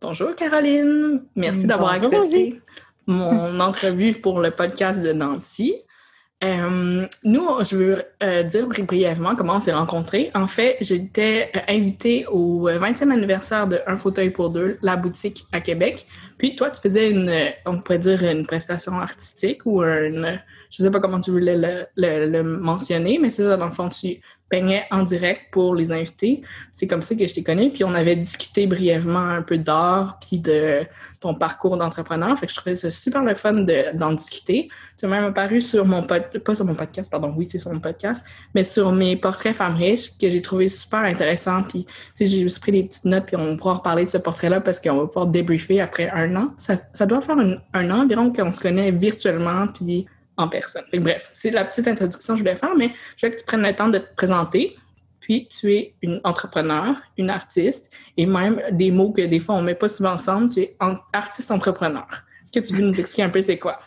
Bonjour Caroline, merci d'avoir accepté mon entrevue pour le podcast de Nancy. Euh, nous, je veux euh, dire brièvement comment on s'est rencontrés. En fait, j'étais euh, invitée au 20e anniversaire de Un fauteuil pour deux, la boutique à Québec. Puis toi, tu faisais une, on pourrait dire une prestation artistique ou une, je sais pas comment tu voulais le, le, mentionner, mais c'est ça, dans le fond, tu peignais en direct pour les invités. C'est comme ça que je t'ai connu. Puis on avait discuté brièvement un peu d'art, puis de ton parcours d'entrepreneur. Fait que je trouvais ça super le fun d'en discuter. Tu as même apparu sur mon podcast, pas sur mon podcast, pardon, oui, c'est sur mon podcast, mais sur mes portraits femmes riches que j'ai trouvé super intéressant. Puis, tu sais, j'ai juste pris des petites notes, puis on va pouvoir parler de ce portrait-là parce qu'on va pouvoir débriefer après un an. Ça, ça doit faire un an environ qu'on se connaît virtuellement, puis en personne. bref, c'est la petite introduction que je voulais faire, mais je veux que tu prennes le temps de te présenter. Puis, tu es une entrepreneur, une artiste, et même des mots que des fois on ne met pas souvent ensemble, tu es artiste-entrepreneur. Est-ce que tu veux nous expliquer un peu c'est quoi?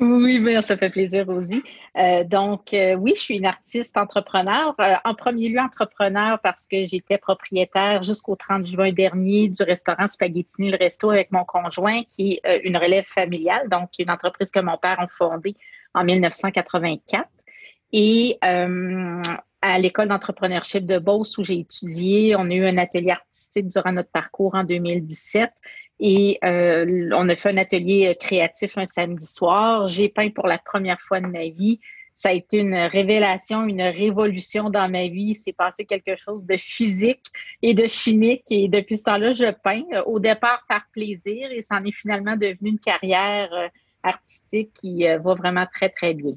Oui, bien, ça fait plaisir, Rosie. Euh, donc, euh, oui, je suis une artiste entrepreneur. Euh, en premier lieu, entrepreneur parce que j'étais propriétaire jusqu'au 30 juin dernier du restaurant Spaghettini le Resto avec mon conjoint, qui est une relève familiale, donc une entreprise que mon père a fondée en 1984. Et euh, à l'école d'entrepreneurship de Beauce où j'ai étudié, on a eu un atelier artistique durant notre parcours en 2017 et euh, on a fait un atelier créatif un samedi soir. J'ai peint pour la première fois de ma vie. Ça a été une révélation, une révolution dans ma vie. C'est passé quelque chose de physique et de chimique. Et depuis ce temps-là, je peins au départ par plaisir et ça en est finalement devenu une carrière euh, artistique qui euh, va vraiment très, très bien.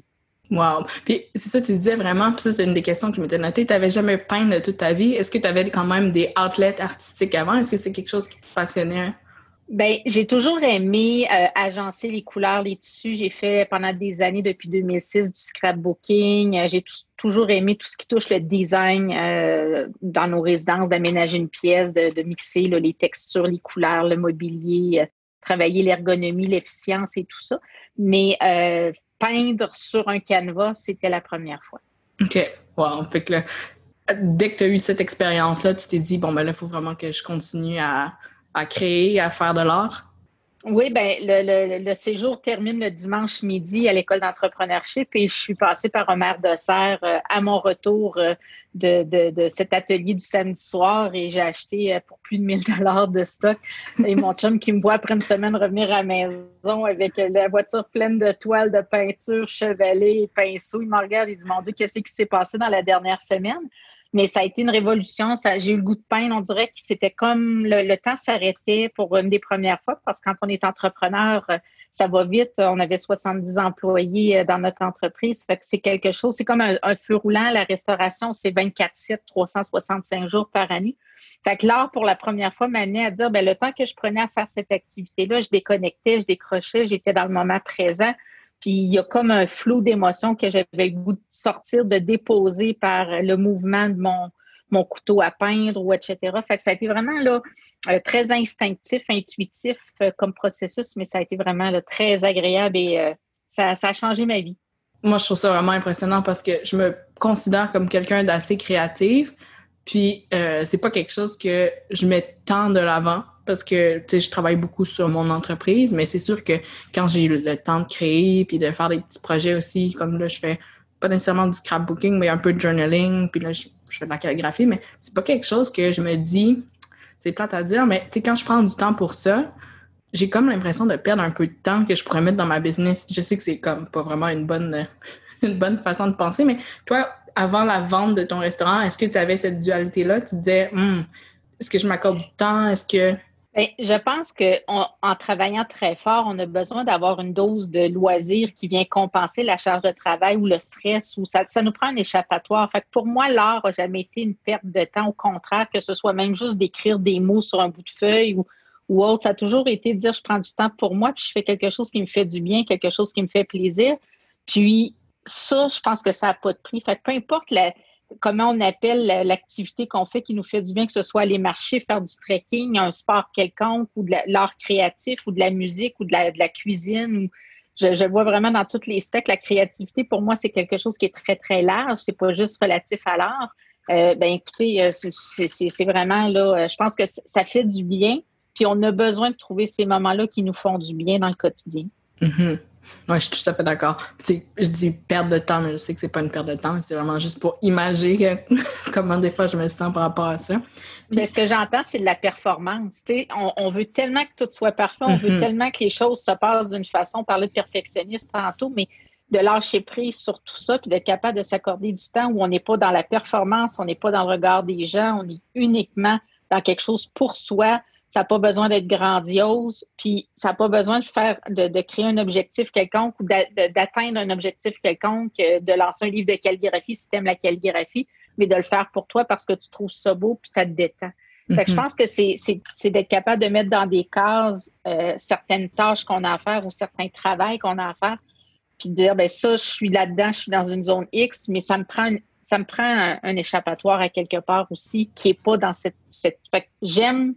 Wow. Puis c'est ça, tu disais vraiment, puis ça, c'est une des questions que je m'étais notée. Tu n'avais jamais peint de toute ta vie. Est-ce que tu avais quand même des outlets artistiques avant? Est-ce que c'est quelque chose qui te passionnait? Ben, j'ai toujours aimé euh, agencer les couleurs, les tissus. J'ai fait pendant des années, depuis 2006, du scrapbooking. Euh, j'ai toujours aimé tout ce qui touche le design dans nos résidences, d'aménager une pièce, de, mixer les textures, les couleurs, le mobilier, travailler l'ergonomie, l'efficience et tout ça. Mais euh, peindre sur un canevas, c'était la première fois. OK. Wow. Dès que tu as eu cette expérience-là, tu t'es dit, bon, ben là, il faut vraiment que je continue à, à créer, à faire de l'art? Oui, ben le, le, séjour termine le dimanche midi à l'école d'entrepreneurship et je suis passée par un de serre euh, à mon retour euh, de, de, cet atelier du samedi soir et j'ai acheté euh, pour plus de 1000 dollars de stock. Et mon chum qui me voit après une semaine revenir à la maison avec la voiture pleine de toiles, de peinture, chevalet, pinceaux, il me regarde et dit Mon Dieu, qu'est-ce qui s'est passé dans la dernière semaine? Mais ça a été une révolution. J'ai eu le goût de peindre. On dirait que c'était comme le, temps s'arrêtait pour une des premières fois parce que quand on est entrepreneur, euh, ça va vite. On avait 70 employés euh, dans notre entreprise. Fait c'est quelque chose. C'est comme un, feu roulant. La restauration, c'est 24-7, 365 jours par année. Fait que l'art, pour la première fois, m'a amené à dire, ben, le temps que je prenais à faire cette activité-là, je déconnectais, je décrochais, j'étais dans le moment présent. Puis il y a comme un flot d'émotions que j'avais le goût de sortir, de déposer par le mouvement de mon, mon couteau à peindre ou etc. Fait que ça a été vraiment là, euh, très instinctif, intuitif euh, comme processus, mais ça a été vraiment très agréable et euh, ça, ça, a changé ma vie. Moi, je trouve ça vraiment impressionnant parce que je me considère comme quelqu'un d'assez créatif. Puis, c'est pas quelque chose que je mets tant de l'avant parce que je travaille beaucoup sur mon entreprise, mais c'est sûr que quand j'ai eu le temps de créer puis de faire des petits projets aussi, comme là, je fais pas nécessairement du scrapbooking, mais un peu de journaling, puis là, je, fais de la calligraphie, mais c'est pas quelque chose que je me dis, c'est plate à dire, mais quand je prends du temps pour ça, j'ai comme l'impression de perdre un peu de temps que je pourrais mettre dans ma business. Je sais que c'est comme pas vraiment une bonne, une bonne façon de penser, mais toi, avant la vente de ton restaurant, est-ce que tu avais cette dualité-là? Tu disais, hum, est-ce que je m'accorde du temps? Est-ce que ben, je pense qu'en travaillant très fort, on a besoin d'avoir une dose de loisir qui vient compenser la charge de travail ou le stress ou ça, ça nous prend un échappatoire. Fait pour moi, l'art n'a jamais été une perte de temps. Au contraire, que ce soit même juste d'écrire des mots sur un bout de feuille ou, ou autre, ça a toujours été de dire je prends du temps pour moi puis je fais quelque chose qui me fait du bien, quelque chose qui me fait plaisir. Puis ça, je pense que ça n'a pas de prix. Fait peu importe la, comment on appelle l'activité qu'on fait qui nous fait du bien, que ce soit aller marcher, faire du trekking, un sport quelconque, ou de l'art créatif, ou de la musique, ou de la, cuisine. Je, vois vraiment dans tous les specs, la créativité, pour moi, c'est quelque chose qui est très, très large. C'est pas juste relatif à l'art. Euh, ben écoutez, euh, c'est vraiment là, euh, je pense que ça fait du bien. Puis on a besoin de trouver ces moments-là qui nous font du bien dans le quotidien. Mm-hmm. Oui, je suis tout à fait d'accord. Je dis perte de temps, mais je sais que c'est pas une perte de temps. C'est vraiment juste pour imaginer comment des fois je me sens par rapport à ça. mais ce que j'entends, c'est de la performance. On, on, veut tellement que tout soit parfait, on veut mm-hmm. tellement que les choses se passent d'une façon, parler de perfectionniste tantôt, mais de lâcher prise sur tout ça, puis d'être capable de s'accorder du temps où on n'est pas dans la performance, on n'est pas dans le regard des gens, on est uniquement dans quelque chose pour soi, ça n'a pas besoin d'être grandiose, puis ça n'a pas besoin de faire, de, créer un objectif quelconque ou d'atteindre un objectif quelconque, euh, de lancer un livre de calligraphie si tu aimes la calligraphie, mais de le faire pour toi parce que tu trouves ça beau puis ça te détend. Fait que je mhm. pense que c'est d'être capable de mettre dans des cases euh, certaines tâches qu'on a à faire ou certains travaux qu'on a à faire, puis de dire, ben ça, je suis là-dedans, je suis dans une zone X, mais ça me prend ça me prend un, échappatoire à quelque part aussi qui n'est pas dans cette. cette... J'aime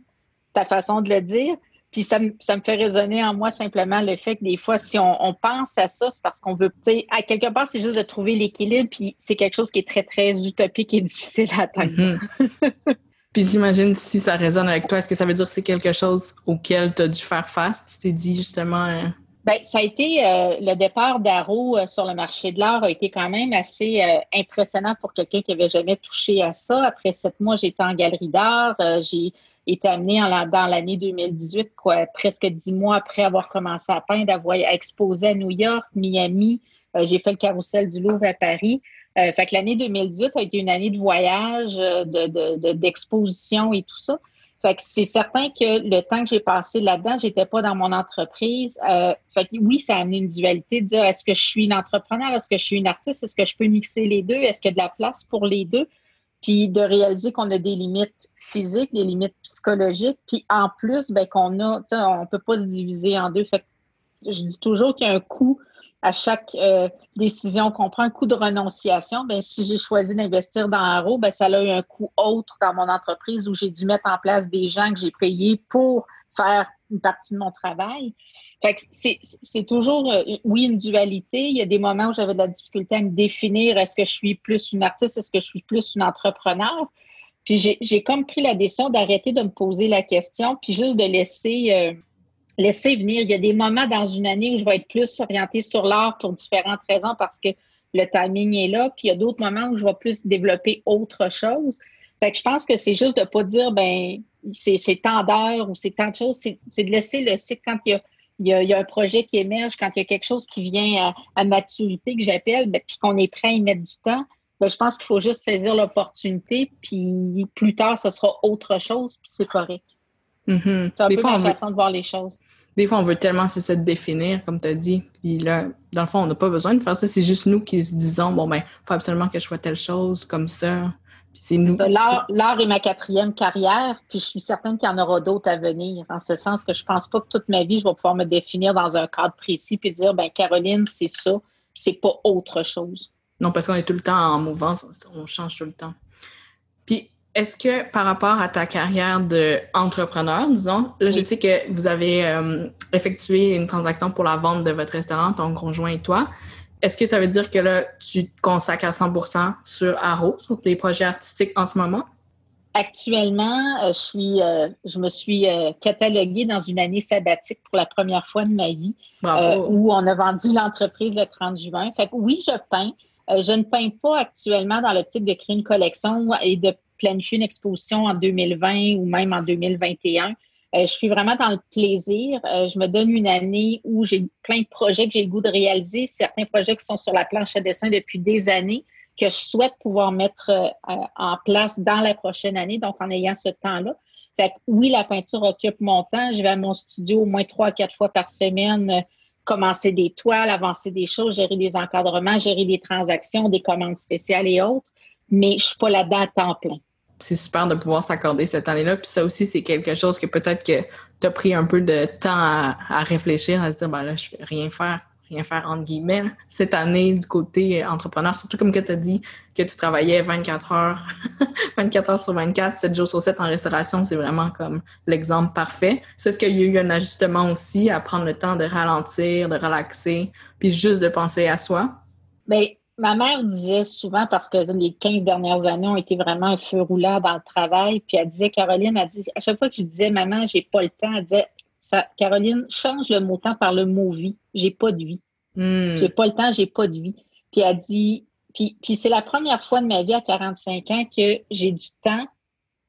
ta façon de le dire. Puis ça me, ça me fait résonner en moi simplement le fait que des fois, si on, pense à ça, c'est parce qu'on veut, tu sais, à quelque part, c'est juste de trouver l'équilibre, puis c'est quelque chose qui est très, très utopique et difficile à atteindre. Mhm. puis j'imagine si ça résonne avec toi, est-ce que ça veut dire que c'est quelque chose auquel tu as dû faire face? Tu t'es dit justement. Euh, Bien, ça a été euh, le départ d'Aro euh, sur le marché de l'art a été quand même assez impressionnant pour quelqu'un qui avait jamais touché à ça. Après sept mois, j'étais en galerie d'art. j'ai été amené dans l'année 2018, quoi, presque dix mois après avoir commencé à peindre, à, exposer à New York, Miami. Euh, j'ai fait le carrousel du Louvre à Paris. Euh, fait que l'année 2018 a été une année de voyage, euh, d'exposition de, et tout ça. Fait que c'est certain que le temps que j'ai passé là-dedans, j'étais pas dans mon entreprise. fait que oui, ça a amené une dualité de dire est-ce que je suis une entrepreneur, est-ce que je suis une artiste, est-ce que je peux mixer les deux, est-ce qu'il y a de la place pour les deux? Puis de réaliser qu'on a des limites physiques, des limites psychologiques, puis en plus, ben, qu'on a, on peut pas se diviser en deux. Fait je dis toujours qu'il y a un coût à chaque euh, décision qu'on prend, un coût de renonciation. Ben, si j'ai choisi d'investir dans Arrow, ben, ça a eu un coût autre dans mon entreprise où j'ai dû mettre en place des gens que j'ai payés pour faire une partie de mon travail. C'est toujours, euh, oui, une dualité. Il y a des moments où j'avais de la difficulté à me définir. Est-ce que je suis plus une artiste? Est-ce que je suis plus une entrepreneur? Puis j'ai comme pris la décision d'arrêter de me poser la question, puis juste de laisser, euh, laisser venir. Il y a des moments dans une année où je vais être plus orientée sur l'art pour différentes raisons parce que le timing est là. Puis il y a d'autres moments où je vais plus développer autre chose. Fait que je pense que c'est juste de ne pas dire, ben c'est tant d'heures ou c'est tant de choses. C'est de laisser le cycle quand il y a il y, a, un projet qui émerge, quand il y a quelque chose qui vient à, maturité, que j'appelle, ben, puis qu'on est prêt à y mettre du temps, ben, je pense qu'il faut juste saisir l'opportunité, puis plus tard, ce sera autre chose, puis c'est correct. Mm-hmm. C'est un peu ma façon de voir les choses. Des fois, on veut tellement se définir, comme tu as dit. Puis là, dans le fond, on n'a pas besoin de faire ça. C'est juste nous qui se disons, bon, ben, il faut absolument que je sois telle chose, comme ça. L'art est ma quatrième carrière, puis je suis certaine qu'il y en aura d'autres à venir, en ce sens que je pense pas que toute ma vie, je vais pouvoir me définir dans un cadre précis puis dire, ben Caroline, c'est ça, c'est pas autre chose. Non, parce qu'on est tout le temps en mouvance, on change tout le temps. Puis, est-ce que par rapport à ta carrière d'entrepreneur, disons, là, je sais que vous avez euh, effectué une transaction pour la vente de votre restaurant, ton conjoint et toi. Est-ce que ça veut dire que là, tu te consacres à 100% sur Arrow, sur tes projets artistiques en ce moment? Actuellement, euh, je, suis, euh, je me suis euh, cataloguée dans une année sabbatique pour la première fois de ma vie, où on a vendu l'entreprise le 30 juin. Fait que oui, je peins. je ne peins pas actuellement dans l'optique de créer une collection et de planifier une exposition en 2020 ou même en 2021. Euh, je suis vraiment dans le plaisir. Euh, je me donne une année où j'ai plein de projets que j'ai le goût de réaliser, certains projets qui sont sur la planche à dessin depuis des années, que je souhaite pouvoir mettre euh, en place dans la prochaine année, donc en ayant ce temps-là. Fait que oui, la peinture occupe mon temps. Je vais à mon studio au moins trois, quatre fois par semaine, commencer des toiles, avancer des choses, gérer des encadrements, gérer des transactions, des commandes spéciales et autres, mais je suis pas là-dedans à temps plein c'est super de pouvoir s'accorder cette année-là. Puis ça aussi, c'est quelque chose que peut-être que tu as pris un peu de temps à, réfléchir, à se dire, ben là, je vais rien faire, rien faire entre guillemets. Cette année, du côté entrepreneur, surtout comme que tu as dit que tu travaillais 24 heures, 24 heures sur 24, 7 jours sur 7 en restauration, c'est vraiment comme l'exemple parfait. C'est ce qu'il y a eu un ajustement aussi à prendre le temps de ralentir, de relaxer, puis juste de penser à soi? Bien, ma mère disait souvent, parce que les 15 dernières années ont été vraiment un feu roulant dans le travail, puis elle disait, Caroline, elle dit, à chaque fois que je disais, maman, j'ai pas le temps, elle disait, ça, Caroline, change le mot temps par le mot vie. J'ai pas de vie. Hmm. J'ai pas le temps, j'ai pas de vie. Puis elle dit, puis, puis c'est la première fois de ma vie à 45 ans que j'ai du temps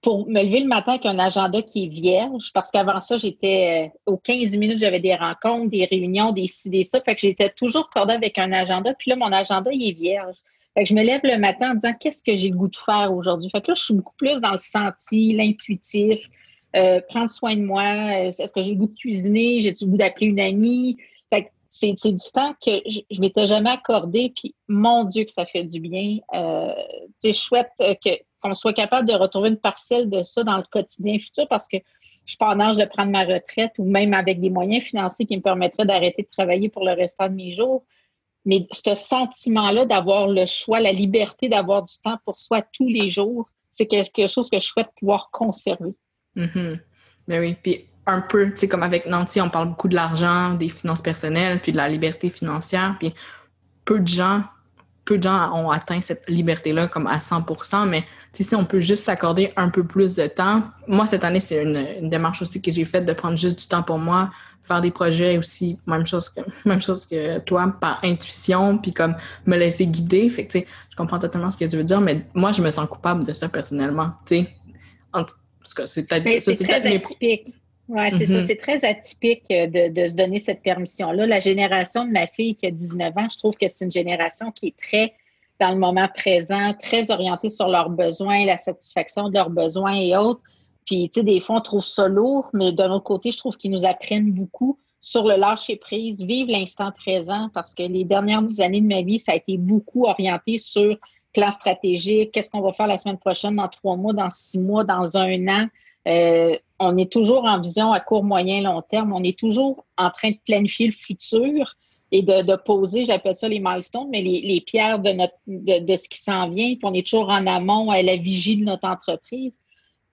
pour me lever le matin avec un agenda qui est vierge, parce qu'avant ça, j'étais euh, aux 15 minutes, j'avais des rencontres, des réunions, des ci, des ça. Fait que j'étais toujours cordée avec un agenda. Puis là, mon agenda, il est vierge. Fait que je me lève le matin en disant qu'est-ce que j'ai le goût de faire aujourd'hui? Fait que là, je suis beaucoup plus dans le senti, l'intuitif, euh, prendre soin de moi. Euh, est-ce que j'ai le goût de cuisiner? J'ai le goût d'appeler une amie? Fait que c'est, du temps que je, m'étais jamais accordé. Puis mon Dieu que ça fait du bien. Euh, je souhaite que qu'on soit capable de retrouver une parcelle de ça dans le quotidien futur parce que je suis pas en âge de prendre ma retraite ou même avec des moyens financiers qui me permettraient d'arrêter de travailler pour le restant de mes jours. Mais ce sentiment-là d'avoir le choix, la liberté d'avoir du temps pour soi tous les jours, c'est quelque chose que je souhaite pouvoir conserver. Mm oui. Puis un peu, tu sais, comme avec Nancy, on parle beaucoup de l'argent, des finances personnelles, puis de la liberté financière. Puis peu de gens peu de gens ont atteint cette liberté-là comme à 100% mais si on peut juste s'accorder un peu plus de temps. Moi, cette année, c'est une, démarche aussi que j'ai faite de prendre juste du temps pour moi, faire des projets aussi, même chose que, même chose que toi, par intuition, puis comme me laisser guider. Fait que, tu sais, je comprends totalement ce que tu veux dire, mais moi, je me sens coupable de ça personnellement. Tu sais, en tout cas, c'est peut-être c'est atypique. Oui, c'est ça. Mm-hmm. C'est très atypique de, de, se donner cette permission-là. La génération de ma fille qui a 19 ans, je trouve que c'est une génération qui est très dans le moment présent, très orientée sur leurs besoins, la satisfaction de leurs besoins et autres. Puis, tu sais, des fois, on trouve ça lourd, mais d'un autre côté, je trouve qu'ils nous apprennent beaucoup sur le lâcher prise, vivre l'instant présent, parce que les dernières années de ma vie, ça a été beaucoup orienté sur plan stratégique, qu'est-ce qu'on va faire la semaine prochaine, dans trois mois, dans six mois, dans un an. Euh, on est toujours en vision à court, moyen, long terme. On est toujours en train de planifier le futur et de, poser, j'appelle ça les milestones, mais les, pierres de, notre, de, ce qui s'en vient. Puis on est toujours en amont à la vigie de notre entreprise.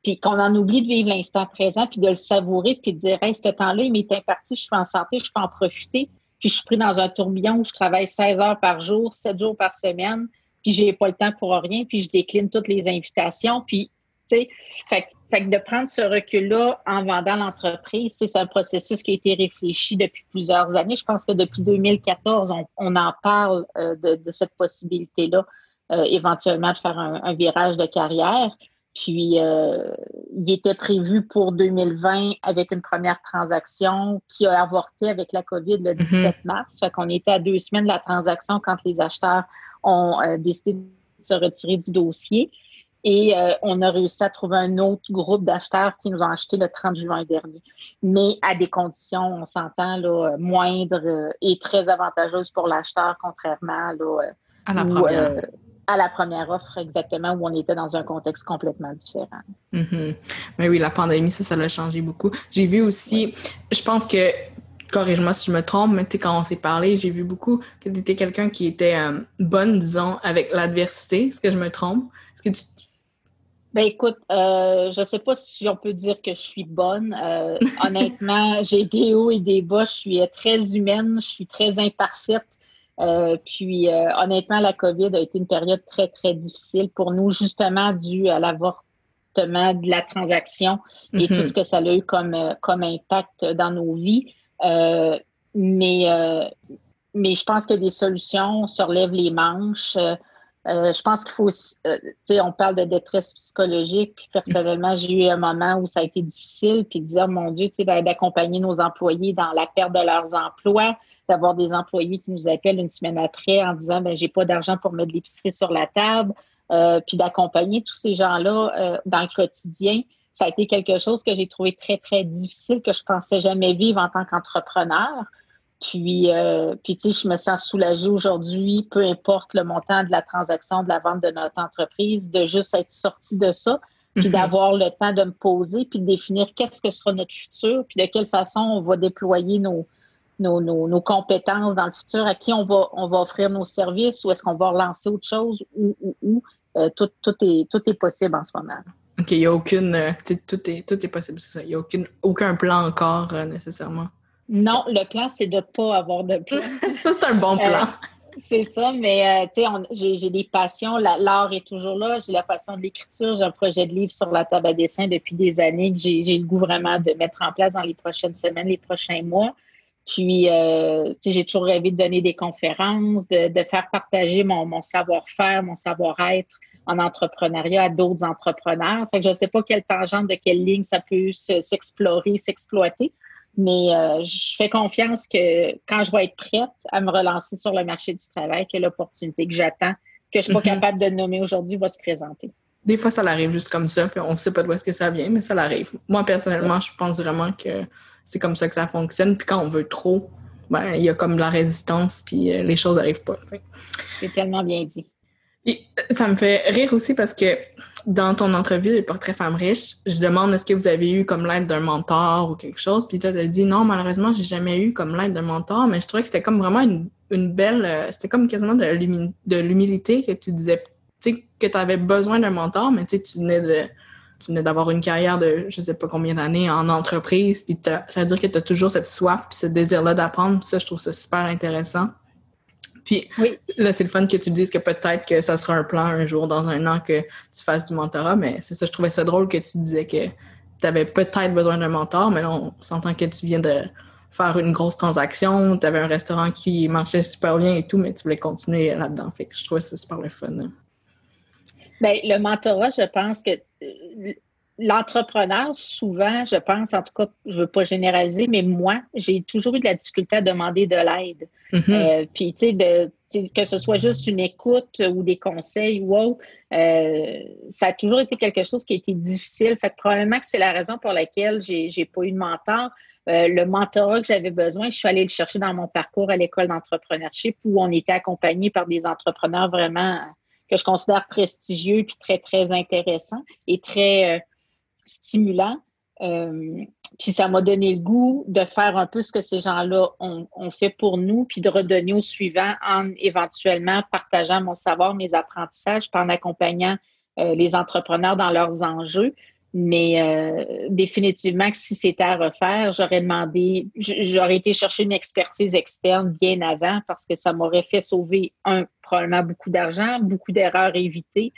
Puis qu'on en oublie de vivre l'instant présent, puis de le savourer, puis de dire, hey, ce temps-là, il m'est imparti, je suis en santé, je peux en profiter. Puis je suis pris dans un tourbillon où je travaille 16 heures par jour, 7 jours par semaine, puis j'ai pas le temps pour rien, puis je décline toutes les invitations. Puis, tu sais, fait fait que de prendre ce recul-là en vendant l'entreprise, c'est un processus qui a été réfléchi depuis plusieurs années. Je pense que depuis 2014, on, en parle euh, de, cette possibilité-là, euh, éventuellement de faire un, virage de carrière. Puis, euh, il était prévu pour 2020 avec une première transaction qui a avorté avec la COVID le 17 mm-hmm. mars. Fait qu'on était à deux semaines de la transaction quand les acheteurs ont décidé de se retirer du dossier. Et euh, on a réussi à trouver un autre groupe d'acheteurs qui nous ont acheté le 30 juin dernier. Mais à des conditions, on s'entend, là, moindres euh, et très avantageuses pour l'acheteur, contrairement là, euh, à, la première. à la première offre, exactement, où on était dans un contexte complètement différent. Mm-hmm. Mais oui, la pandémie, ça, ça l'a changé beaucoup. J'ai vu aussi, je pense que corrige-moi si je me trompe, mais quand on s'est parlé, j'ai vu beaucoup que tu étais quelqu'un qui était bonne, disons, avec l'adversité. Est-ce que je me trompe? Est-ce que tu ben écoute, euh, je ne sais pas si on peut dire que je suis bonne. Euh, honnêtement, j'ai des hauts et des bas. Je suis très humaine, je suis très imparfaite. Euh, puis honnêtement, la COVID a été une période très, très difficile pour nous, justement dû à l'avortement de la transaction et tout mm-hmm. ce que ça a eu comme, comme impact dans nos vies. mais, mais je pense que des solutions, on se relève les manches. Euh, je pense qu'il faut aussi, euh, tu sais, on parle de détresse psychologique, puis personnellement, j'ai eu un moment où ça a été difficile, puis de dire, mon Dieu, tu sais, d'accompagner nos employés dans la perte de leurs emplois, d'avoir des employés qui nous appellent une semaine après en disant, ben j'ai pas d'argent pour mettre l'épicerie sur la table, euh, puis d'accompagner tous ces gens-là dans le quotidien. Ça a été quelque chose que j'ai trouvé très, très difficile, que je pensais jamais vivre en tant qu'entrepreneur. Puis, euh, puis tu sais, je me sens soulagée aujourd'hui, peu importe le montant de la transaction, de la vente de notre entreprise, de juste être sortie de ça, puis mhm. d'avoir le temps de me poser, puis de définir qu'est-ce que sera notre futur, puis de quelle façon on va déployer nos, nos, nos, compétences dans le futur, à qui on va, on va offrir nos services, ou est-ce qu'on va relancer autre chose, ou, ou, ou. Euh, tout, tout, est, tout est possible en ce moment. OK, il n'y a aucune. Euh, tout, est, tout est possible, c'est ça. Il n'y a aucune, aucun plan encore nécessairement. Non, le plan, c'est de ne pas avoir de plan. ça, c'est un bon plan. C'est ça, mais euh, tu sais, j'ai des passions. L'art est toujours là. J'ai la passion de l'écriture. J'ai un projet de livre sur la table à dessin depuis des années que j'ai le goût vraiment de mettre en place dans les prochaines semaines, les prochains mois. Puis, euh, j'ai toujours rêvé de donner des conférences, de, faire partager mon, savoir-faire, mon savoir-être en entrepreneuriat à d'autres entrepreneurs. Fait que je ne sais pas quelle tangente, de quelle ligne ça peut s'explorer, s'exploiter, mais euh, je fais confiance que quand je vais être prête à me relancer sur le marché du travail, que l'opportunité que j'attends, que je ne suis pas mm-hmm. capable de nommer aujourd'hui, va se présenter. Des fois, ça arrive juste comme ça, puis on ne sait pas d'où est-ce que ça vient, mais ça l'arrive. Moi, personnellement, je pense vraiment que c'est comme ça que ça fonctionne. Puis quand on veut trop, ben, il y a comme de la résistance, puis euh, les choses n'arrivent pas. C'est tellement bien dit. Euh, ça me fait rire aussi parce que dans ton entrevue de Portrait Femme riche, je demande est-ce que vous avez eu comme l'aide d'un mentor ou quelque chose. Puis tu as dit non, malheureusement, j'ai jamais eu comme l'aide d'un mentor, mais je trouvais que c'était comme vraiment une, belle. Euh, c'était comme quasiment de l'humilité que tu disais, que tu avais besoin d'un mentor, mais tu venais de tu venais d'avoir une carrière de je sais pas combien d'années en entreprise, puis ça veut dire que tu as toujours cette soif puis ce désir-là d'apprendre. Ça, je trouve ça super intéressant. Puis là, c'est le fun que tu dises que peut-être que ça sera un plan un jour, dans un an, que tu fasses du mentorat, mais c'est ça, je trouvais ça drôle que tu disais que tu avais peut-être besoin d'un mentor, mais là, on s'entend que tu viens de faire une grosse transaction, tu avais un restaurant qui marchait super bien et tout, mais tu voulais continuer là-dedans. Fait que je trouvais ça super le fun. Bien, le mentorat, je pense que l'entrepreneur, souvent, je pense, en tout cas, je ne veux pas généraliser, mais moi, j'ai toujours eu de la difficulté à demander de l'aide. Mm-hmm. Euh, puis, tu sais, que ce soit juste une écoute ou des conseils ou autre, euh, ça a toujours été quelque chose qui a été difficile. Fait que probablement que c'est la raison pour laquelle j'ai n'ai pas eu de mentor. le mentorat que j'avais besoin, je suis allée le chercher dans mon parcours à l'école d'entrepreneurship où on était accompagné par des entrepreneurs vraiment que je considère prestigieux puis très, très intéressant et très euh, stimulant. Euh, puis ça m'a donné le goût de faire un peu ce que ces gens-là ont, fait pour nous, puis de redonner au suivant en éventuellement partageant mon savoir, mes apprentissages, puis en accompagnant euh, les entrepreneurs dans leurs enjeux. Mais euh, définitivement si c'était à refaire, j'aurais demandé, j'aurais été chercher une expertise externe bien avant parce que ça m'aurait fait sauver, un, probablement beaucoup d'argent, beaucoup d'erreurs évitées.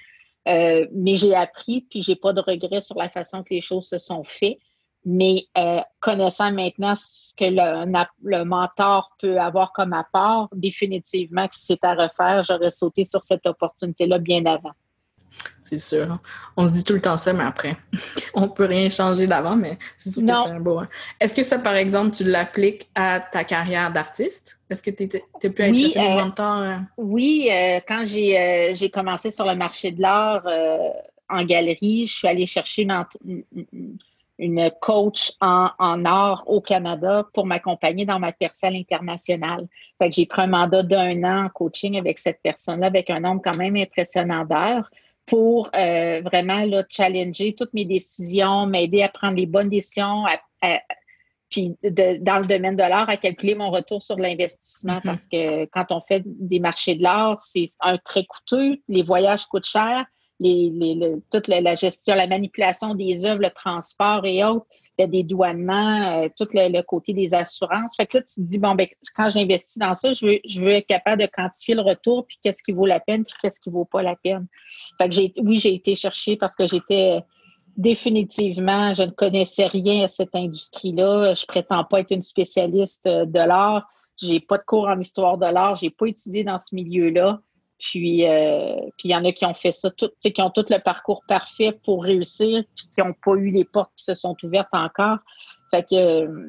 Euh, mais j'ai appris, puis j'ai pas de regrets sur la façon que les choses se sont faites. Mais euh, connaissant maintenant ce que le, mentor peut avoir comme apport, définitivement si c'était à refaire, j'aurais sauté sur cette opportunité-là bien avant c'est sûr. On se dit tout le temps ça, mais après, on peut rien changer d'avant, mais c'est sûr que c'est un beau. Hein. Est-ce que ça, par exemple, tu l'appliques à ta carrière d'artiste? Est-ce que tu as pu être oui, euh, mentor? Euh? Oui, euh, quand j'ai commencé sur le marché de l'art en galerie, je suis allée chercher une, coach en, en, art au Canada pour m'accompagner dans ma percelle internationale. Fait que j'ai pris un mandat d'un an en coaching avec cette personne-là, avec un nombre quand même impressionnant d'heures pour euh, vraiment là, challenger toutes mes décisions, m'aider à prendre les bonnes décisions, puis dans le domaine de l'art, à calculer mon retour sur l'investissement. Mm-hmm. parce que quand on fait des marchés de l'art, c'est un très coûteux, les voyages coûtent cher, les, les, toute la, gestion, la manipulation des œuvres, le transport et autres, le dédouanement, euh, tout le, côté des assurances. Fait que là, tu te dis, bon, ben, quand j'investis dans ça, je veux, je veux être capable de quantifier le retour, puis qu'est-ce qui vaut la peine, puis qu'est-ce qui vaut pas la peine. Fait que j'ai, oui, j'ai été chercher parce que j'étais définitivement, je ne connaissais rien à cette industrie-là. Je prétends pas être une spécialiste de l'art. J'ai pas de cours en histoire de l'art. J'ai pas étudié dans ce milieu-là. Puis, euh, puis il y en a qui ont fait ça, tout, qui ont tout le parcours parfait pour réussir, puis qui n'ont pas eu les portes qui se sont ouvertes encore. Fait que euh,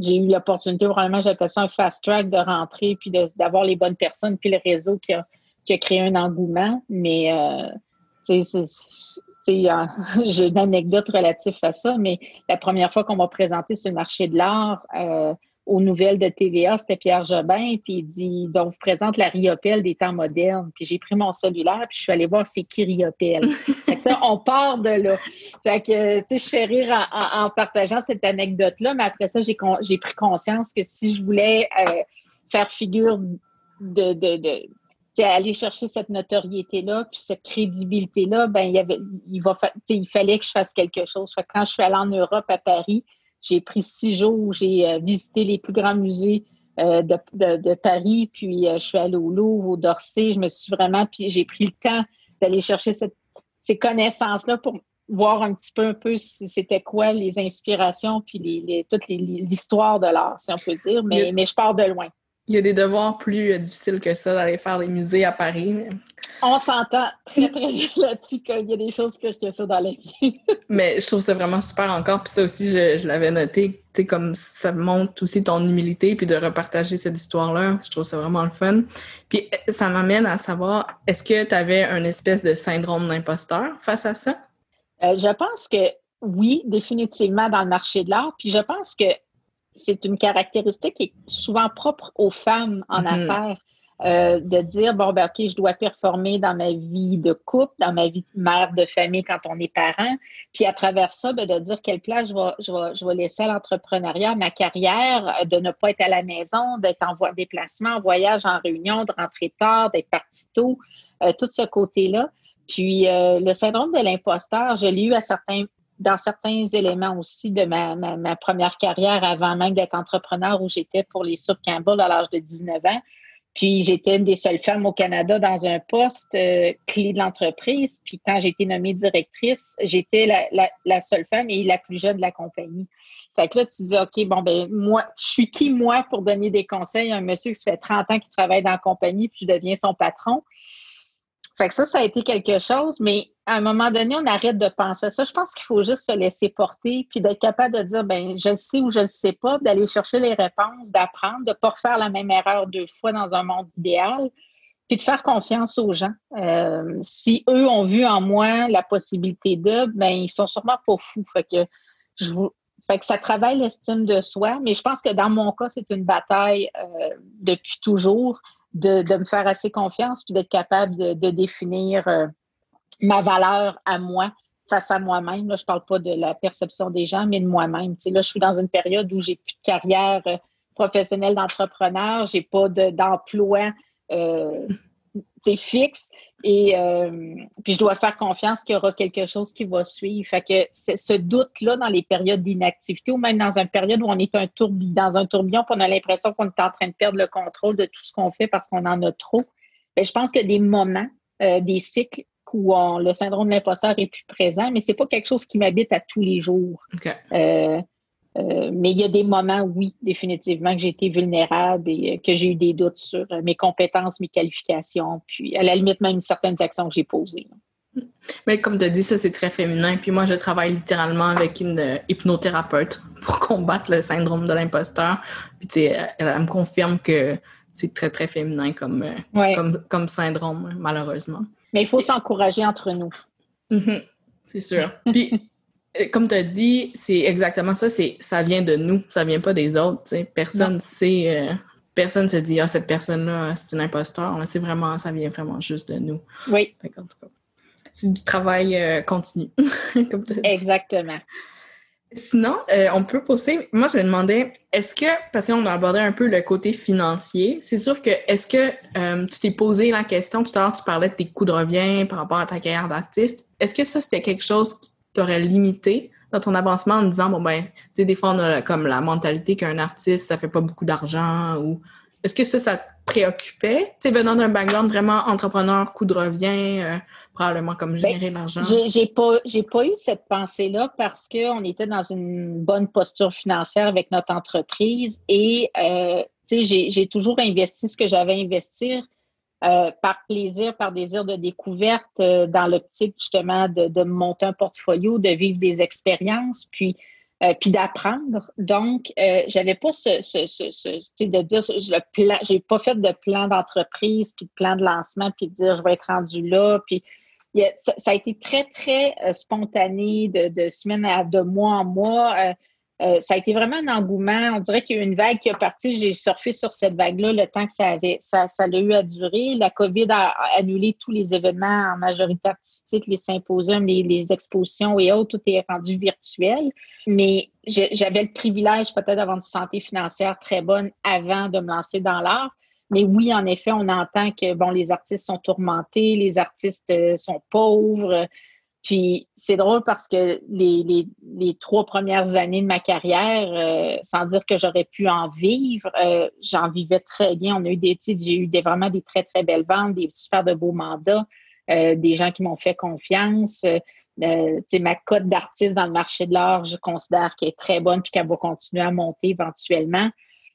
j'ai eu l'opportunité, vraiment, j'appelle ça un fast track de rentrer, puis d'avoir les bonnes personnes, puis le réseau qui a, qui a créé un engouement. Mais, euh, sais, j'ai une anecdote relative à ça, mais la première fois qu'on m'a présenté sur le marché de l'art, euh, aux nouvelles de TVA, c'était Pierre Jobin, puis il dit on vous présente la Riopelle des temps modernes. Puis j'ai pris mon cellulaire, puis je suis allée voir c'est qui Riopelle? on part de là. Fait que, tu sais, je fais rire en, partageant cette anecdote-là, mais après ça, j'ai, j'ai pris conscience que si je voulais euh, faire figure de, de, de aller chercher cette notoriété-là, puis cette crédibilité-là, ben il y avait, il va, il fallait que je fasse quelque chose. Fait que quand je suis allée en Europe, à Paris, j'ai pris six jours où j'ai euh, visité les plus grands musées de, Paris, puis je suis allée au Louvre, au Dorsay. Je me suis vraiment, puis j'ai pris le temps d'aller chercher ces connaissances-là pour voir un petit peu un peu c'était quoi les inspirations puis les, toute l'histoire de l'art, si on peut dire, mais, mais je pars de loin. Il y a des devoirs plus euh, difficiles que ça d'aller faire les musées à Paris. On s'entend très, très bien là-dessus qu'il y a des choses pires que ça dans la vie. mais je trouve ça vraiment super encore. Puis ça aussi, je, je l'avais noté. Tu sais, comme ça montre aussi ton humilité puis de repartager cette histoire-là. Je trouve ça vraiment le fun. Puis euh, ça m'amène à savoir, est-ce que tu avais un espèce de syndrome d'imposteur face à ça? Euh, je pense que oui, définitivement dans le marché de l'art. Puis je pense que c'est une caractéristique qui est souvent propre aux femmes en mm-hmm. affaires. Euh, de dire, bon, ben, OK, je dois performer dans ma vie de couple, dans ma vie de mère de famille quand on est parent. Puis à travers ça, ben, de dire quelle place je vais, je vais, laisser à l'entrepreneuriat, ma carrière, euh, de ne pas être à la maison, d'être en déplacement, en voyage, en réunion, de rentrer tard, d'être parti tôt, tout ce côté-là. Puis euh, le syndrome de l'imposteur, je l'ai eu à certains, dans certains éléments aussi de ma, ma, première carrière avant même d'être entrepreneur où j'étais pour les Soup Campbell à l'âge de 19 ans. Puis j'étais une des seules femmes au Canada dans un poste euh, clé de l'entreprise. Puis quand j'ai été nommée directrice, j'étais la, la, la, seule femme et la plus jeune de la compagnie. Fait que là, tu dis, OK, bon, ben moi, je suis qui, moi, pour donner des conseils à un monsieur qui fait 30 ans qu'il travaille dans la compagnie, puis je deviens son patron? Fait que ça, ça a été quelque chose, mais à un moment donné, on arrête de penser à ça. Je pense qu'il faut juste se laisser porter, puis d'être capable de dire, ben je le sais ou je le sais pas, d'aller chercher les réponses, d'apprendre, de ne pas refaire la même erreur deux fois dans un monde idéal, puis de faire confiance aux gens. Euh, si eux ont vu en moi la possibilité de, ben ils sont sûrement pas fous. Fait que je fait que ça travaille l'estime de soi, mais je pense que dans mon cas, c'est une bataille euh, depuis toujours de, me faire assez confiance puis d'être capable de, définir euh, ma valeur à moi face à moi-même. Là, je parle pas de la perception des gens, mais de moi-même. Tu là, je suis dans une période où j'ai plus de carrière euh, professionnelle d'entrepreneur, j'ai pas d'emploi euh, fixe. Et euh, puis je dois faire confiance qu'il y aura quelque chose qui va suivre. Fait que ce doute-là dans les périodes d'inactivité ou même dans une période où on est un tourbillon, dans un tourbillon, puis on a l'impression qu'on est en train de perdre le contrôle de tout ce qu'on fait parce qu'on en a trop. Bien, je pense a des moments, euh, des cycles où le syndrome de l'imposteur est plus présent, mais c'est pas quelque chose qui m'habite à tous les jours. Euh, euh, mais il y a des moments, oui, définitivement, que j'ai été vulnérable et euh, que j'ai eu des doutes sur mes compétences, mes qualifications, puis à la limite même certaines actions que j'ai posées. Mais comme tu as dit, ça c'est très féminin. Puis moi, je travaille littéralement avec une hypnothérapeute pour combattre le syndrome de l'imposteur. Puis tu sais, elle, me confirme que c'est très, très féminin comme, comme, comme, syndrome, malheureusement. Mais il faut s'encourager entre nous. Mm-hmm. c'est sûr. Puis euh, comme tu as dit, c'est exactement ça, c'est ça vient de nous, ça vient pas des autres. Personne sait, euh, personne se dit Ah, cette personne-là, c'est une imposteur. C'est vraiment, ça vient vraiment juste de nous. Oui. c'est du travail euh, continu, comme tu Exactement. Sinon, on peut poser. Moi, je me demandais, est-ce que, parce que on a abordé un peu le côté financier, c'est sûr que, est-ce que tu t'es posé la question tout à l'heure, tu parlais de tes coûts de revient par rapport à ta carrière d'artiste. Est-ce que ça, c'était quelque chose qui t'aurais limité dans ton avancement en disant, bon, ben, tu sais, des fois, on a comme la mentalité qu'un artiste, ça fait pas beaucoup d'argent ou. Est-ce que ça, ça préoccupait? Tu sais, venant d'un background vraiment entrepreneur, coût de revient, euh, probablement comme ben, générer l'argent. J'ai pas, pas eu cette pensée-là parce qu'on était dans une bonne posture financière avec notre entreprise et, euh, tu sais, j'ai toujours investi ce que j'avais à investir. Euh, par plaisir, par désir de découverte, euh, dans l'optique justement de, de, monter un portfolio, de vivre des expériences, puis, euh, puis d'apprendre. Donc, j'avais pas ce, ce, ce, ce de dire, le plan, j'ai pas fait de plan d'entreprise, puis de plan de lancement, puis de dire je vais être rendu là, puis ça, ça, a été très, très spontané de, de semaine à de mois en mois. Euh, ça a été vraiment un engouement. On dirait qu'il y a eu une vague qui a parti. J'ai surfé sur cette vague-là le temps que ça avait, ça, ça a eu à durer. La COVID a, annulé tous les événements en majorité artistique, les symposiums, les, les expositions et autres. Tout est rendu virtuel. Mais j'avais le privilège peut-être d'avoir une santé financière très bonne avant de me lancer dans l'art. Mais oui, en effet, on entend que bon, les artistes sont tourmentés, les artistes euh, sont pauvres. Puis c'est drôle parce que les, trois premières années de ma carrière, euh, sans dire que j'aurais pu en vivre, euh, j'en vivais très bien. On a eu des, j'ai eu des, vraiment des très, très belles ventes, des super de beaux mandats, euh, des gens qui m'ont fait confiance. ma cote d'artiste dans le marché de l'art, je considère qu'elle est très bonne puis qu'elle va continuer à monter éventuellement.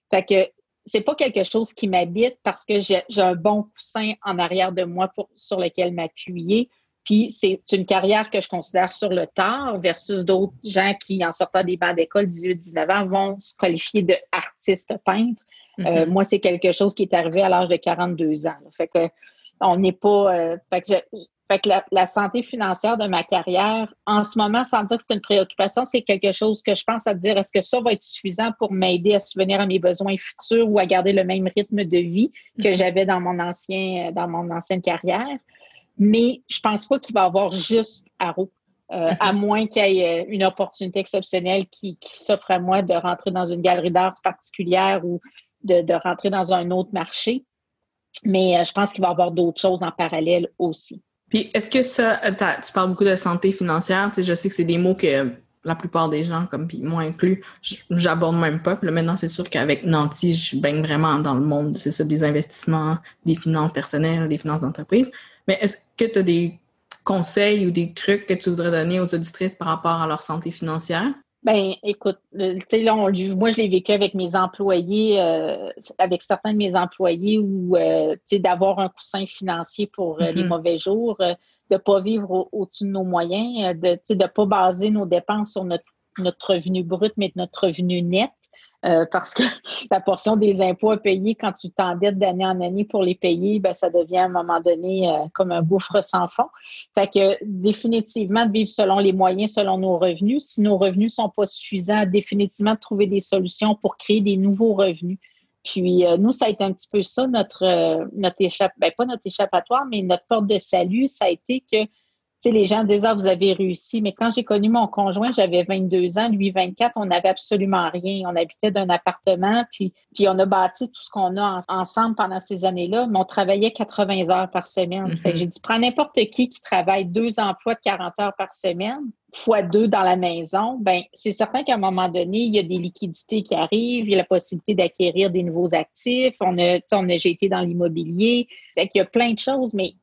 Fait que c'est pas quelque chose qui m'habite parce que j'ai un bon coussin en arrière de moi pour, sur lequel m'appuyer. Puis c'est une carrière que je considère sur le tard versus d'autres gens qui, en sortant des bancs d'école 18-19 ans, vont se qualifier de artiste peintre. Euh, mm-hmm. moi, c'est quelque chose qui est arrivé à l'âge de 42 ans. Fait que on n'est pas. Euh, fait que, la, santé financière de ma carrière, en ce moment, sans dire que c'est une préoccupation, c'est quelque chose que je pense à dire est-ce que ça va être suffisant pour m'aider à subvenir à mes besoins futurs ou à garder le même rythme de vie que mm-hmm. j'avais dans mon ancien dans mon ancienne carrière? Mais je pense pas qu'il va y avoir juste Arrow. Euh, à moins qu'il y ait euh, une opportunité exceptionnelle qui, s'offre à moi de rentrer dans une galerie d'art particulière ou de, rentrer dans un autre marché. Mais euh, je pense qu'il va y avoir d'autres choses en parallèle aussi. Puis, est-ce que ça, tu parles beaucoup de santé financière, je sais que c'est des mots que la plupart des gens, comme puis moi inclus, j'aborde même pas. maintenant, c'est sûr qu'avec Nanti, je baigne vraiment dans le monde, c'est ça, des investissements, des finances personnelles, des finances d'entreprise. Mais est-ce que tu as des conseils ou des trucs que tu voudrais donner aux auditrices par rapport à leur santé financière? Ben, écoute, tu sais, là, moi, je l'ai vécu avec mes employés, euh, avec certains de mes employés, où, euh, tu sais, d'avoir un coussin financier pour euh, les mm-hmm. mauvais jours, de ne pas vivre au-dessus de nos moyens, de ne pas baser nos dépenses sur notre, notre revenu brut, mais notre revenu net. Euh, parce que la portion des impôts à payer quand tu t'endettes d'année en année pour les payer, ben, ça devient à un moment donné euh, comme un gouffre sans fond. Fait que définitivement, de vivre selon les moyens, selon nos revenus. Si nos revenus ne sont pas suffisants, définitivement de trouver des solutions pour créer des nouveaux revenus. Puis euh, nous, ça a été un petit peu ça, notre, notre ben, pas notre échappatoire, mais notre porte de salut, ça a été que les gens disent Ah, vous avez réussi. Mais quand j'ai connu mon conjoint, j'avais 22 ans, lui 24, on n'avait absolument rien. On habitait d'un appartement, puis, puis on a bâti tout ce qu'on a ensemble pendant ces années-là, mais on travaillait 80 heures par semaine. Mm-hmm. J'ai dit Prends n'importe qui qui travaille deux emplois de 40 heures par semaine, fois deux dans la maison, ben c'est certain qu'à un moment donné, il y a des liquidités qui arrivent, il y a la possibilité d'acquérir des nouveaux actifs. On a, on a j'ai été dans l'immobilier. il y a plein de choses, mais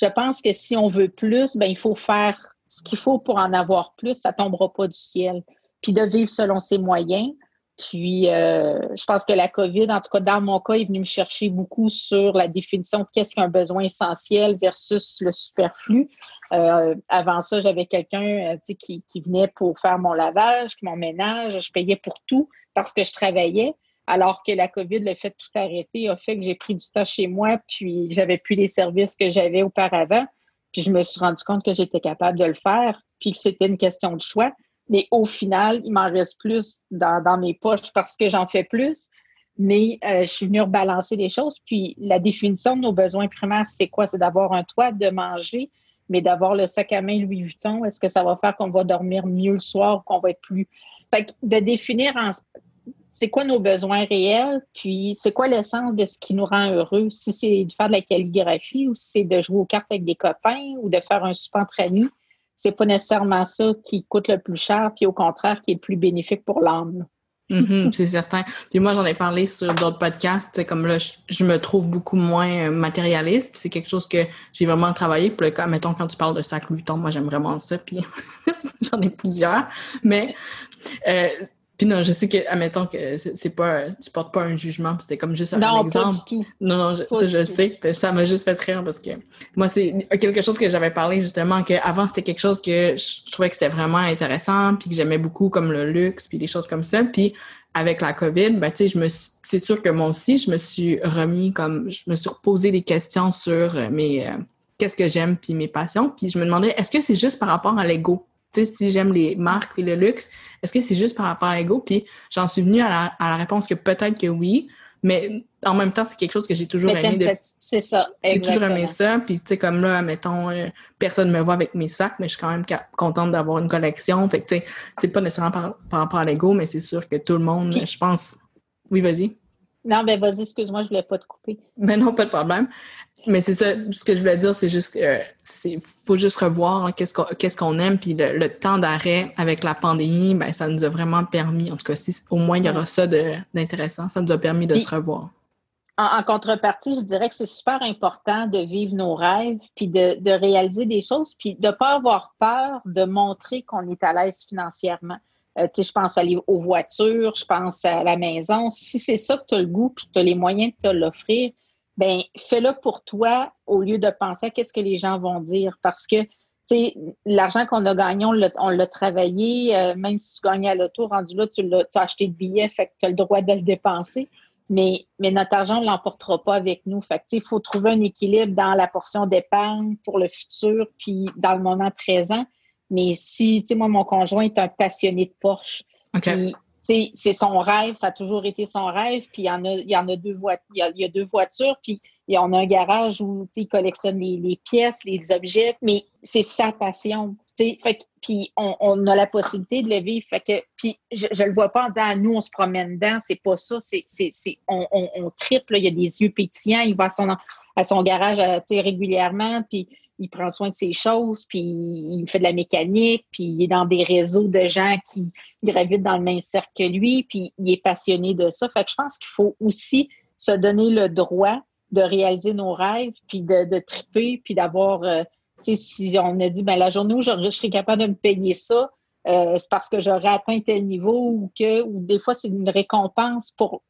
je pense que si on veut plus, ben, il faut faire ce qu'il faut pour en avoir plus. Ça ne tombera pas du ciel. Puis de vivre selon ses moyens. Puis, euh, je pense que la COVID, en tout cas, dans mon cas, est venue me chercher beaucoup sur la définition de qu'est-ce qu'un besoin essentiel versus le superflu. Euh, avant ça, j'avais quelqu'un euh, qui, qui venait pour faire mon lavage, mon ménage. Je payais pour tout parce que je travaillais alors que la COVID, le fait tout arrêter, a fait que j'ai pris du temps chez moi, puis j'avais plus les services que j'avais auparavant. Puis je me suis rendu compte que j'étais capable de le faire, puis que c'était une question de choix. Mais au final, il m'en reste plus dans, mes poches parce que j'en fais plus. Mais euh, je suis venue rebalancer les choses. Puis la définition de nos besoins primaires, c'est quoi? C'est d'avoir un toit, de manger, mais d'avoir le sac à main Louis Vuitton. Est-ce que ça va faire qu'on va dormir mieux le soir, qu'on va être plus? Fait que de définir en, c'est quoi nos besoins réels, puis c'est quoi l'essence de ce qui nous rend heureux? Si c'est de faire de la calligraphie ou si c'est de jouer aux cartes avec des copains ou de faire un super entre amis, c'est pas nécessairement ça qui coûte le plus cher, puis au contraire, qui est le plus bénéfique pour l'âme. Mm-hmm, c'est certain. Puis moi, j'en ai parlé sur d'autres podcasts. Comme là, je, me trouve beaucoup moins euh, matérialiste. Puis c'est quelque chose que j'ai vraiment travaillé. Puis là, mettons, quand tu parles de sac Vuitton, moi, j'aime vraiment ça. Puis j'en ai plusieurs. Mais euh, puis non, je sais que, admettons que c'est pas, tu portes pas un jugement, c'était comme juste un non, exemple. Pas du tout. Non, non, je, ça, je sais. ça m'a juste fait rire parce que moi, c'est quelque chose que j'avais parlé justement, qu'avant, c'était quelque chose que je trouvais que c'était vraiment intéressant, puis que j'aimais beaucoup comme le luxe, puis des choses comme ça. Puis avec la COVID, ben, tu sais, je me c'est sûr que moi aussi, je me suis remis comme, je me suis reposé des questions sur mes, euh, qu'est-ce que j'aime, puis mes passions. Puis je me demandais, est-ce que c'est juste par rapport à l'ego? Tu sais, si j'aime les marques et le luxe, est-ce que c'est juste par rapport à l'ego? Puis j'en suis venue à la, réponse que peut-être que oui, mais en même temps, c'est quelque chose que j'ai toujours aimé. C'est ça. J'ai toujours aimé ça. Puis, tu sais, comme là, mettons, euh, personne ne me voit avec mes sacs, mais je suis quand même contente d'avoir une collection. Fait que, tu sais, c'est pas nécessairement par, rapport à l'ego, mais c'est sûr que tout le monde, je pense. Oui, vas-y. Non, ben vas-y, excuse-moi, je voulais pas te couper. Mais non, pas de problème. Mais c'est ça, ce que je voulais dire, c'est juste que c'est faut juste revoir hein, qu'est-ce qu'on aime, puis le, temps d'arrêt avec la pandémie, ben ça nous a vraiment permis, en tout cas, si au moins il y aura ça d'intéressant, ça nous a permis de se revoir. En, contrepartie, je dirais que c'est super important de vivre nos rêves, puis de, réaliser des choses, puis de ne pas avoir peur de montrer qu'on est à l'aise financièrement. Euh, je pense aller aux voitures, je pense à la maison. Si c'est ça que tu as le goût, puis que tu as les moyens de te l'offrir, ben fais-le pour toi au lieu de penser à qu'est-ce que les gens vont dire. Parce que l'argent qu'on a gagné, on l'a travaillé. Euh, même si tu gagnais à l'auto, rendu là, tu as, acheté de billets, fait que tu as le droit de le dépenser. Mais, mais notre argent, ne l'emportera pas avec nous. Fait il faut trouver un équilibre dans la portion d'épargne pour le futur, puis dans le moment présent. Mais si, tu sais, moi, mon conjoint est un passionné de Porsche c'est son rêve, ça a toujours été son rêve. Puis il y en a, il y en a deux voitures, il y a, deux voitures, puis on a un garage où il collectionne les, pièces, les objets, mais c'est sa passion. Fait puis on, a la possibilité de le vivre. Fait que, puis je, ne le vois pas en disant ah, nous, on se promène dedans, c'est pas ça. C'est, on, on, triple, il y a des yeux pétillants, il va à son, à son garage régulièrement, puis il prend soin de ses choses, puis il fait de la mécanique, puis il est dans des réseaux de gens qui gravitent dans le même cercle que lui, puis il est passionné de ça. Fait que je pense qu'il faut aussi se donner le droit de réaliser nos rêves, puis de, triper, puis d'avoir, euh, tu sais, si on a dit, ben la journée où je, serais capable de me payer ça, euh, c'est parce que j'aurais atteint tel niveau ou que, ou des fois, c'est une récompense pour,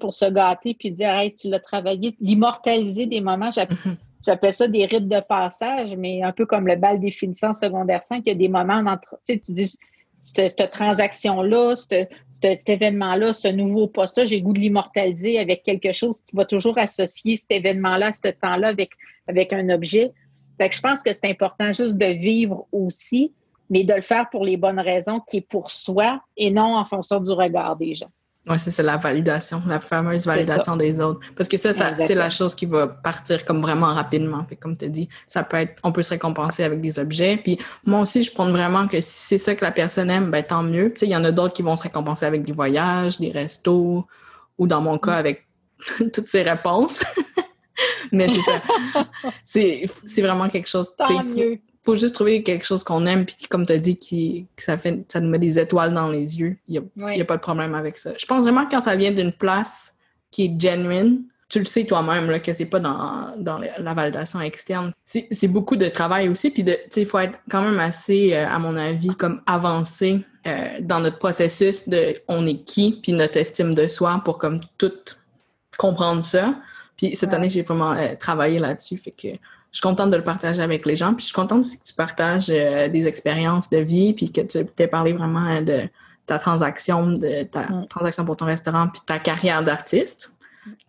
pour se gâter, puis dire, hey, tu l'as travaillé, l'immortaliser des moments. Mm-hmm. J'appelle ça des rites de passage, mais un peu comme le bal des finissants secondaire 5, il y a des moments entre, tu sais, tu dis, cette, transaction-là, cet événement-là, ce nouveau poste-là, j'ai le goût de l'immortaliser avec quelque chose qui va toujours associer cet événement-là, ce temps-là avec, avec un objet. Fait que je pense que c'est important juste de vivre aussi, mais de le faire pour les bonnes raisons, qui est pour soi et non en fonction du regard des gens. Oui, c'est la validation, la fameuse validation des autres. Parce que ça, c'est la chose qui va partir comme vraiment rapidement. Fait, comme tu dis, ça peut être, on peut se récompenser avec des objets. Puis moi aussi, je prends vraiment que si c'est ça que la personne aime, ben tant mieux. Tu sais, il y en a d'autres qui vont se récompenser avec des voyages, des restos, ou dans mon cas, mm. avec toutes ces réponses. Mais c'est ça. c'est vraiment quelque chose. Tant mieux faut juste trouver quelque chose qu'on aime, puis comme tu as dit, qui, que ça, fait, ça nous met des étoiles dans les yeux. Il n'y a, pas de problème avec ça. Je pense vraiment que quand ça vient d'une place qui est genuine, tu le sais toi-même que c'est pas dans, dans, la validation externe. C'est beaucoup de travail aussi, puis il faut être quand même assez, euh, à mon avis, comme avancé euh, dans notre processus de on est qui, puis notre estime de soi pour comme tout comprendre ça. Puis cette année, j'ai vraiment euh, travaillé là-dessus, fait que je suis contente de le partager avec les gens. Puis je suis contente aussi que tu partages euh, des expériences de vie, puis que tu t'es parlé vraiment de ta transaction, de ta transaction pour ton restaurant, puis ta carrière d'artiste.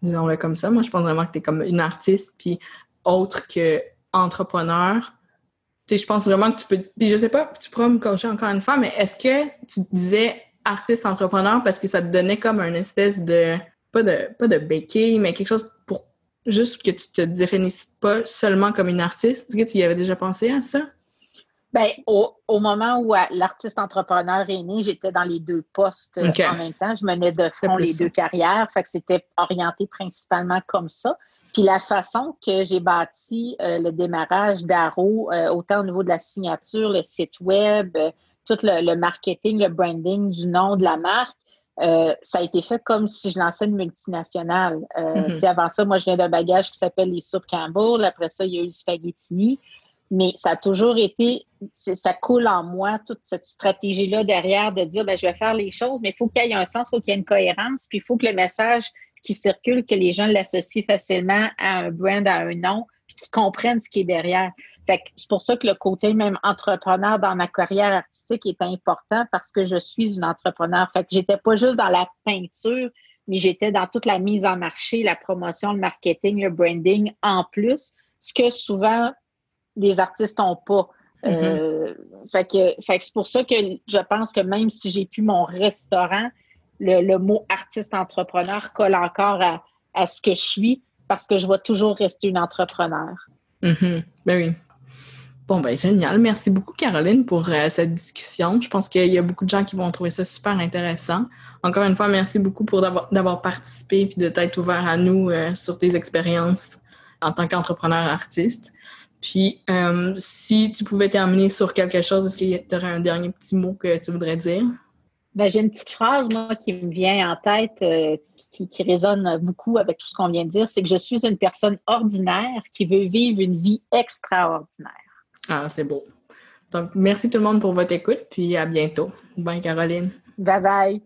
Disons-le comme ça. Moi, je pense vraiment que tu es comme une artiste, puis autre que entrepreneur. Tu sais, je pense vraiment que tu peux. Puis je sais pas, tu pourras me coacher encore une fois, mais est-ce que tu disais artiste entrepreneur parce que ça te donnait comme une espèce de pas de pas de béquille, mais quelque chose pour juste que tu te définisses pas seulement comme une artiste? Est-ce que tu y avais déjà pensé à ça? Bien, au, moment où l'artiste entrepreneur est né, j'étais dans les deux postes euh, en même temps. Je menais de front les deux carrières. Fait que c'était orienté principalement comme ça. Puis la façon que j'ai bâti euh, le démarrage d'Aro, euh, autant au niveau de la signature, le site web, tout le, marketing, le branding du nom de la marque, euh, ça a été fait comme si je lançais une multinationale. Euh, mhm. Avant ça, moi, je viens d'un bagage qui s'appelle les soupes Campbell. Après ça, il y a eu le spaghetti. Mais ça a toujours été, ça coule en moi, toute cette stratégie-là derrière de dire, ben, je vais faire les choses, mais il faut qu'il y ait un sens, il faut qu'il y ait une cohérence, puis il faut que le message qui circule, que les gens l'associent facilement à un brand, à un nom, puis qu'ils comprennent ce qui est derrière c'est pour ça que le côté même entrepreneur dans ma carrière artistique est important parce que je suis une entrepreneur. Fait que j'étais pas juste dans la peinture, mais j'étais dans toute la mise en marché, la promotion, le marketing, le branding en plus, ce que souvent les artistes n'ont pas. Euh, mm-hmm. fait que, c'est pour ça que je pense que même si j'ai pu mon restaurant, le, mot artiste entrepreneur colle encore à, à, ce que je suis parce que je vais toujours rester une entrepreneur. Mm-hmm. Ben oui. Bon, ben génial. Merci beaucoup, Caroline, pour euh, cette discussion. Je pense qu'il y a beaucoup de gens qui vont trouver ça super intéressant. Encore une fois, merci beaucoup pour d'avoir participé et de t'être ouvert à nous euh, sur tes expériences en tant qu'entrepreneur artiste. Puis, euh, si tu pouvais terminer sur quelque chose, est-ce qu'il y aurait un dernier petit mot que tu voudrais dire? Ben, j'ai une petite phrase, moi, qui me vient en tête, qui, résonne beaucoup avec tout ce qu'on vient de dire, c'est que je suis une personne ordinaire qui veut vivre une vie extraordinaire. Ah, c'est beau. Donc, merci tout le monde pour votre écoute, puis à bientôt. Bye, Caroline. Bye bye.